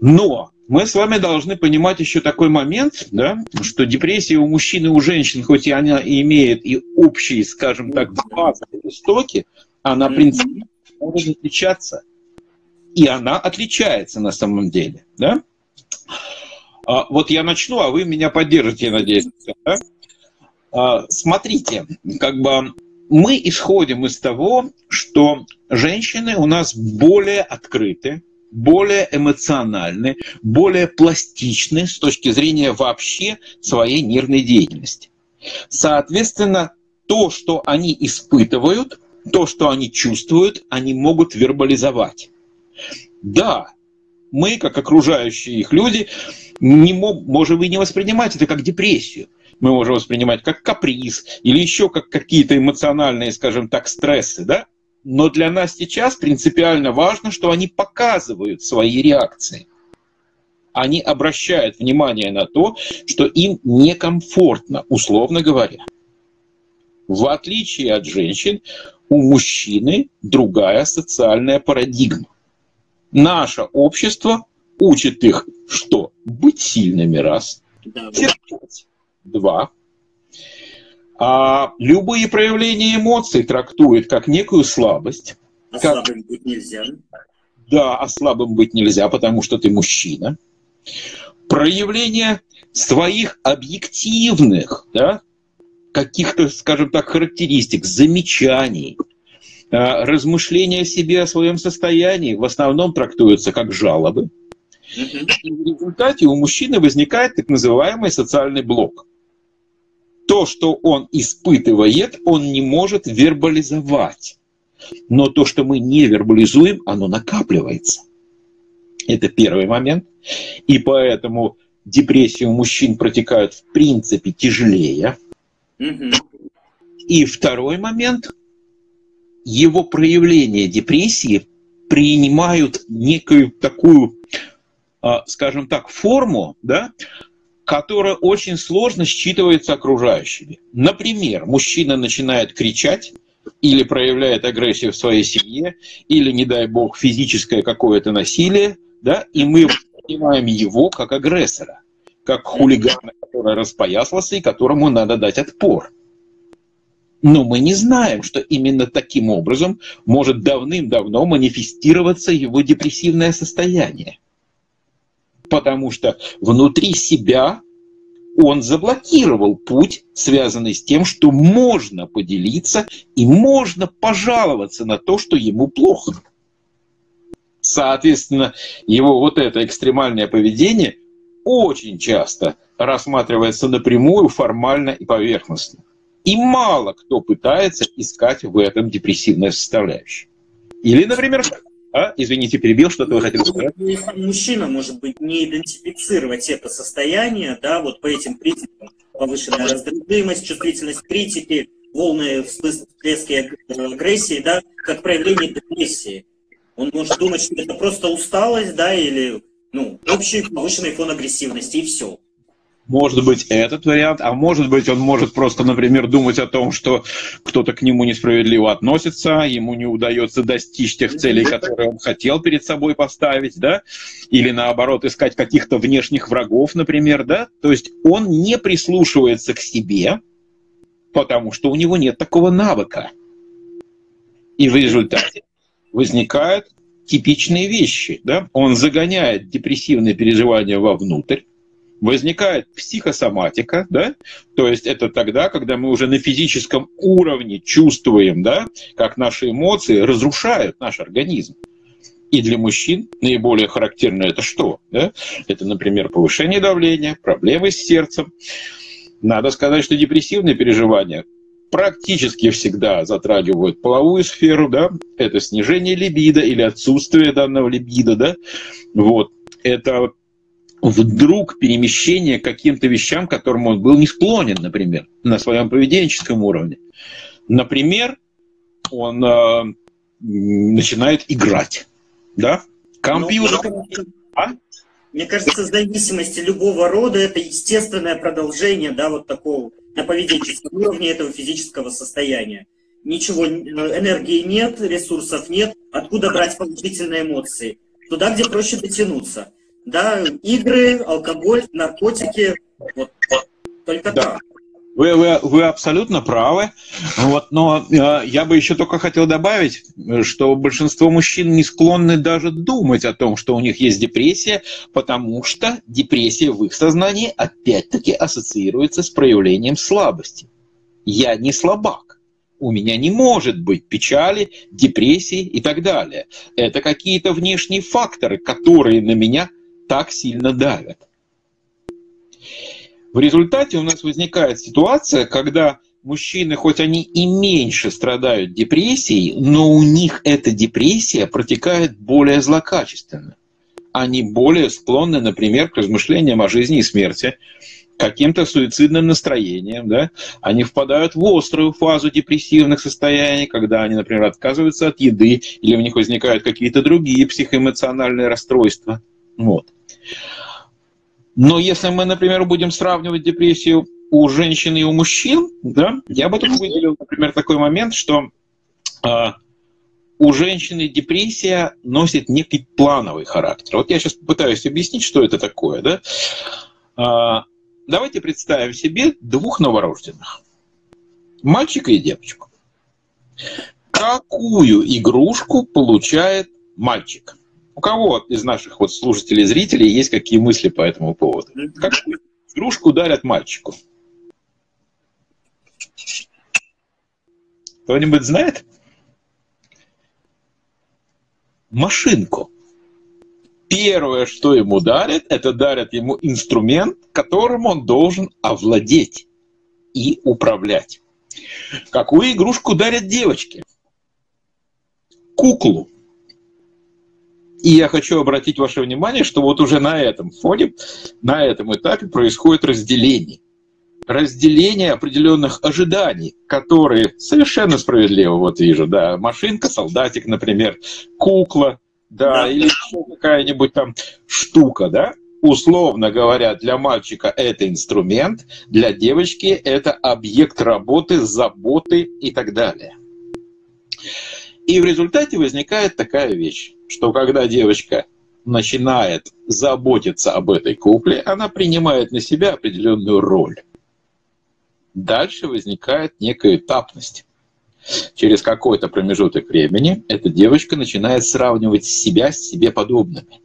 Но мы с вами должны понимать еще такой момент, да, что депрессия у мужчин и у женщин, хоть и она имеет и общие, скажем так, базовые истоки, она принципиально может отличаться. И она отличается на самом деле. Да? А, вот я начну, а вы меня поддержите, я надеюсь. Да? А, смотрите, как бы мы исходим из того, что женщины у нас более открыты, более эмоциональны, более пластичны с точки зрения вообще своей нервной деятельности. Соответственно, то, что они испытывают, то, что они чувствуют, они могут вербализовать. Да, мы, как окружающие их люди, не можем и не воспринимать это как депрессию. Мы можем воспринимать как каприз или еще как какие-то эмоциональные, скажем так, стрессы, да? Но для нас сейчас принципиально важно, что они показывают свои реакции. Они обращают внимание на то, что им некомфортно, условно говоря. В отличие от женщин, у мужчины другая социальная парадигма. Наше общество учит их, что быть сильными раз, терпеть два, а любые проявления эмоций трактует как некую слабость. А как... слабым быть нельзя. Да, а слабым быть нельзя, потому что ты мужчина. Проявление своих объективных, да, каких-то, скажем так, характеристик, замечаний, а, размышления о себе, о своем состоянии в основном трактуются как жалобы. И в результате у мужчины возникает так называемый социальный блок – то, что он испытывает, он не может вербализовать. Но то, что мы не вербализуем, оно накапливается. Это первый момент. И поэтому депрессии у мужчин протекают в принципе тяжелее. И второй момент. Его проявление депрессии принимают некую такую, а, скажем так, форму, да, которая очень сложно считывается окружающими. Например, мужчина начинает кричать или проявляет агрессию в своей семье, или, не дай бог, физическое какое-то насилие, да, и мы понимаем его как агрессора, как хулигана, который распоясался и которому надо дать отпор. Но мы не знаем, что именно таким образом может давным-давно манифестироваться его депрессивное состояние потому что внутри себя он заблокировал путь, связанный с тем, что можно поделиться и можно пожаловаться на то, что ему плохо. Соответственно, его вот это экстремальное поведение очень часто рассматривается напрямую, формально и поверхностно. И мало кто пытается искать в этом депрессивное составляющее. Или, например, а? Извините, перебил, что-то вы хотели сказать? Мужчина, может быть, не идентифицировать это состояние, да, вот по этим признакам, повышенная раздражимость, чувствительность критики, волны всплески агрессии, да, как проявление депрессии. Он может думать, что это просто усталость, да, или ну, общий повышенный фон агрессивности, и все. Может быть, этот вариант, а может быть, он может просто, например, думать о том, что кто-то к нему несправедливо относится, ему не удается достичь тех целей, которые он хотел перед собой поставить, да, или наоборот, искать каких-то внешних врагов, например, да, то есть он не прислушивается к себе, потому что у него нет такого навыка. И в результате возникают типичные вещи, да, он загоняет депрессивные переживания вовнутрь, возникает психосоматика, да, то есть это тогда, когда мы уже на физическом уровне чувствуем, да, как наши эмоции разрушают наш организм. И для мужчин наиболее характерно это что? Да? Это, например, повышение давления, проблемы с сердцем. Надо сказать, что депрессивные переживания практически всегда затрагивают половую сферу, да, это снижение либидо или отсутствие данного либидо, да, вот, это вдруг перемещение к каким-то вещам, к которым он был не склонен, например, на своем поведенческом уровне. Например, он э, начинает играть, да? Компьютер. Ну, а? Мне кажется, зависимости любого рода это естественное продолжение, да, вот такого на поведенческом уровне этого физического состояния. Ничего, энергии нет, ресурсов нет, откуда брать положительные эмоции? Туда, где проще дотянуться. Да, игры, алкоголь, наркотики, вот только да. так. Вы, вы, вы абсолютно правы. Вот, но э, я бы еще только хотел добавить, что большинство мужчин не склонны даже думать о том, что у них есть депрессия, потому что депрессия в их сознании опять-таки ассоциируется с проявлением слабости. Я не слабак. У меня не может быть печали, депрессии и так далее. Это какие-то внешние факторы, которые на меня так сильно давят. В результате у нас возникает ситуация, когда мужчины, хоть они и меньше страдают депрессией, но у них эта депрессия протекает более злокачественно. Они более склонны, например, к размышлениям о жизни и смерти, каким-то суицидным настроением, да, они впадают в острую фазу депрессивных состояний, когда они, например, отказываются от еды, или у них возникают какие-то другие психоэмоциональные расстройства. Вот. Но если мы, например, будем сравнивать депрессию у женщин и у мужчин, да, я бы тут выделил, например, такой момент, что э, у женщины депрессия носит некий плановый характер. Вот я сейчас попытаюсь объяснить, что это такое. Да? Э, давайте представим себе двух новорожденных. Мальчика и девочку. Какую игрушку получает мальчик? У кого из наших вот слушателей и зрителей есть какие мысли по этому поводу? Какую игрушку дарят мальчику? Кто-нибудь знает? Машинку. Первое, что ему дарят, это дарят ему инструмент, которым он должен овладеть и управлять. Какую игрушку дарят девочки? Куклу. И я хочу обратить ваше внимание, что вот уже на этом фоне, на этом этапе происходит разделение. Разделение определенных ожиданий, которые совершенно справедливо, вот вижу, да, машинка, солдатик, например, кукла, да, да. или какая-нибудь там штука, да, условно говоря, для мальчика это инструмент, для девочки это объект работы, заботы и так далее. И в результате возникает такая вещь, что когда девочка начинает заботиться об этой кукле, она принимает на себя определенную роль. Дальше возникает некая этапность. Через какой-то промежуток времени эта девочка начинает сравнивать себя с себе подобными.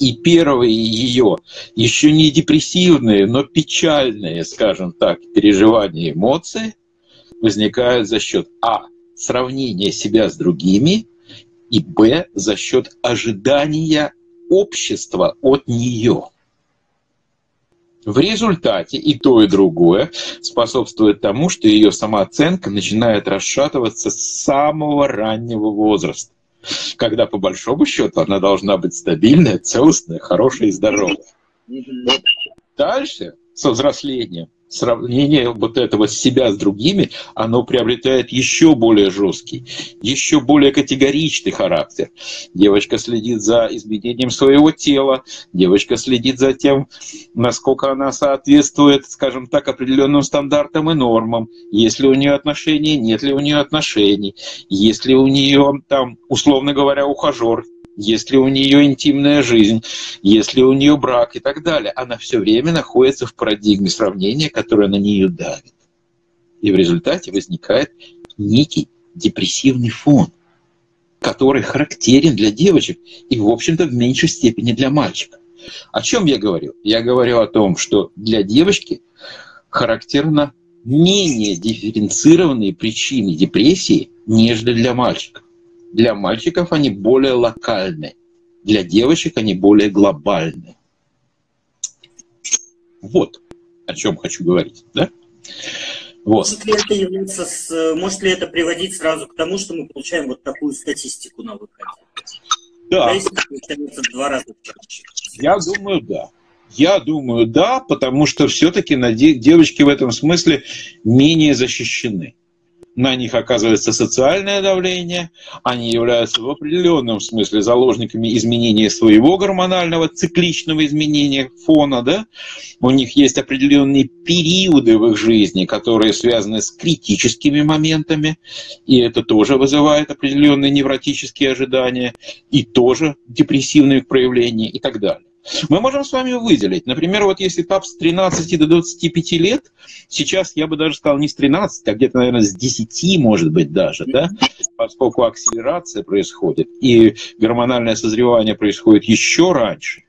И первые ее, еще не депрессивные, но печальные, скажем так, переживания, эмоции возникают за счет А сравнение себя с другими, и б, за счет ожидания общества от нее. В результате и то, и другое способствует тому, что ее самооценка начинает расшатываться с самого раннего возраста, когда, по большому счету, она должна быть стабильная, целостная, хорошая и здоровая. Дальше, со взрослением, сравнение вот этого себя с другими, оно приобретает еще более жесткий, еще более категоричный характер. Девочка следит за изменением своего тела, девочка следит за тем, насколько она соответствует, скажем так, определенным стандартам и нормам, есть ли у нее отношения, нет ли у нее отношений, есть ли у нее там, условно говоря, ухажер, если у нее интимная жизнь, если у нее брак и так далее. Она все время находится в парадигме сравнения, которая на нее давит. И в результате возникает некий депрессивный фон, который характерен для девочек и, в общем-то, в меньшей степени для мальчика. О чем я говорю? Я говорю о том, что для девочки характерно менее дифференцированные причины депрессии, нежели для мальчика. Для мальчиков они более локальны, для девочек они более глобальны. Вот о чем хочу говорить, да? Вот. Может ли это являться, может ли это приводить сразу к тому, что мы получаем вот такую статистику на выходе? Да. два раза. Я думаю, да. Я думаю, да, потому что все-таки девочки в этом смысле менее защищены на них оказывается социальное давление, они являются в определенном смысле заложниками изменения своего гормонального цикличного изменения фона, да? у них есть определенные периоды в их жизни, которые связаны с критическими моментами, и это тоже вызывает определенные невротические ожидания, и тоже депрессивные проявления и так далее. Мы можем с вами выделить, например, вот если этап с 13 до 25 лет, сейчас я бы даже сказал не с 13, а где-то, наверное, с 10, может быть, даже, да, поскольку акселерация происходит, и гормональное созревание происходит еще раньше.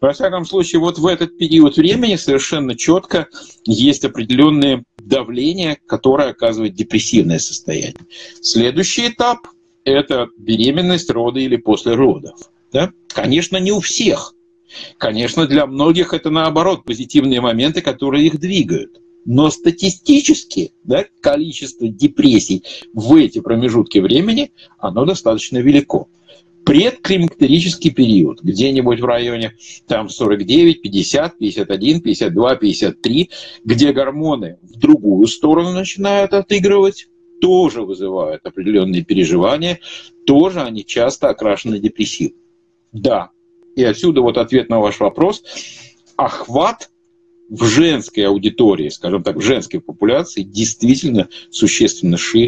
Во всяком случае, вот в этот период времени совершенно четко есть определенные давления, которое оказывает депрессивное состояние. Следующий этап – это беременность, роды или после родов. Да? Конечно, не у всех. Конечно, для многих это наоборот позитивные моменты, которые их двигают. Но статистически да, количество депрессий в эти промежутки времени, оно достаточно велико. Предклимактерический период, где-нибудь в районе там 49, 50, 51, 52, 53, где гормоны в другую сторону начинают отыгрывать, тоже вызывают определенные переживания, тоже они часто окрашены депрессивно. Да. И отсюда вот ответ на ваш вопрос. Охват в женской аудитории, скажем так, в женской популяции действительно существенно шире,